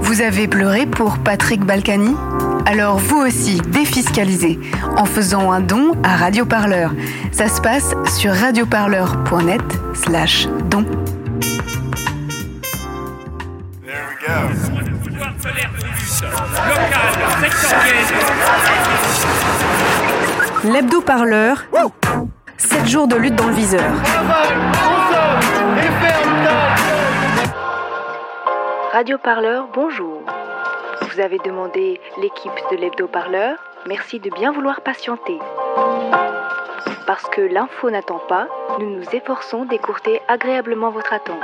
Vous avez pleuré pour Patrick Balkany? Alors vous aussi, défiscalisez en faisant un don à Radioparleur. Ça se passe sur radioparleur.net slash don. L'hebdo-parleur, 7 jours de lutte dans le viseur. Radio Parleur, bonjour. Vous avez demandé l'équipe de l'hebdo-parleur. Merci de bien vouloir patienter. Parce que l'info n'attend pas, nous nous efforçons d'écourter agréablement votre attente.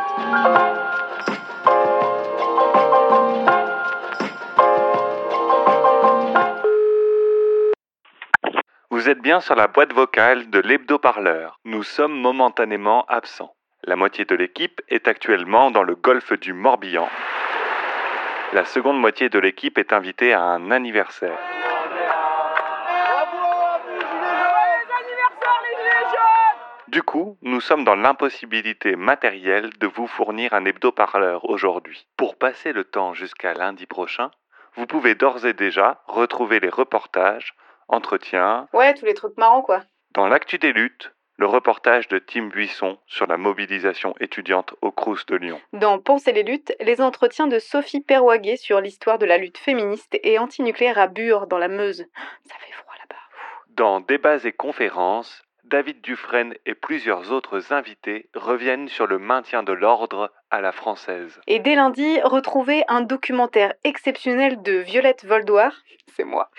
Vous êtes bien sur la boîte vocale de l'hebdo-parleur. Nous sommes momentanément absents. La moitié de l'équipe est actuellement dans le golfe du Morbihan. La seconde moitié de l'équipe est invitée à un anniversaire. Du coup, nous sommes dans l'impossibilité matérielle de vous fournir un hebdo-parleur aujourd'hui. Pour passer le temps jusqu'à lundi prochain, vous pouvez d'ores et déjà retrouver les reportages, entretiens, Ouais, tous les trucs marrants, quoi. dans l'actu des luttes, le reportage de Tim Buisson sur la mobilisation étudiante au Crous de Lyon. Dans Penser les luttes, les entretiens de Sophie Perwaguet sur l'histoire de la lutte féministe et antinucléaire à Bure, dans la Meuse. Ça fait froid là-bas. Dans Débats et conférences, David Dufresne et plusieurs autres invités reviennent sur le maintien de l'ordre à la française. Et dès lundi, retrouvez un documentaire exceptionnel de Violette Voldoir, c'est moi,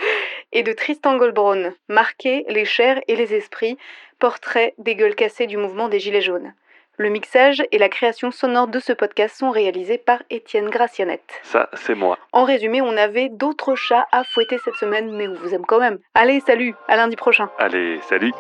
et de Tristan Goldbraun, marqué Les chairs et les esprits, portrait des gueules cassées du mouvement des Gilets jaunes. Le mixage et la création sonore de ce podcast sont réalisés par Étienne Gracianette. Ça, c'est moi. En résumé, on avait d'autres chats à fouetter cette semaine, mais on vous aime quand même. Allez, salut, à lundi prochain. Allez, salut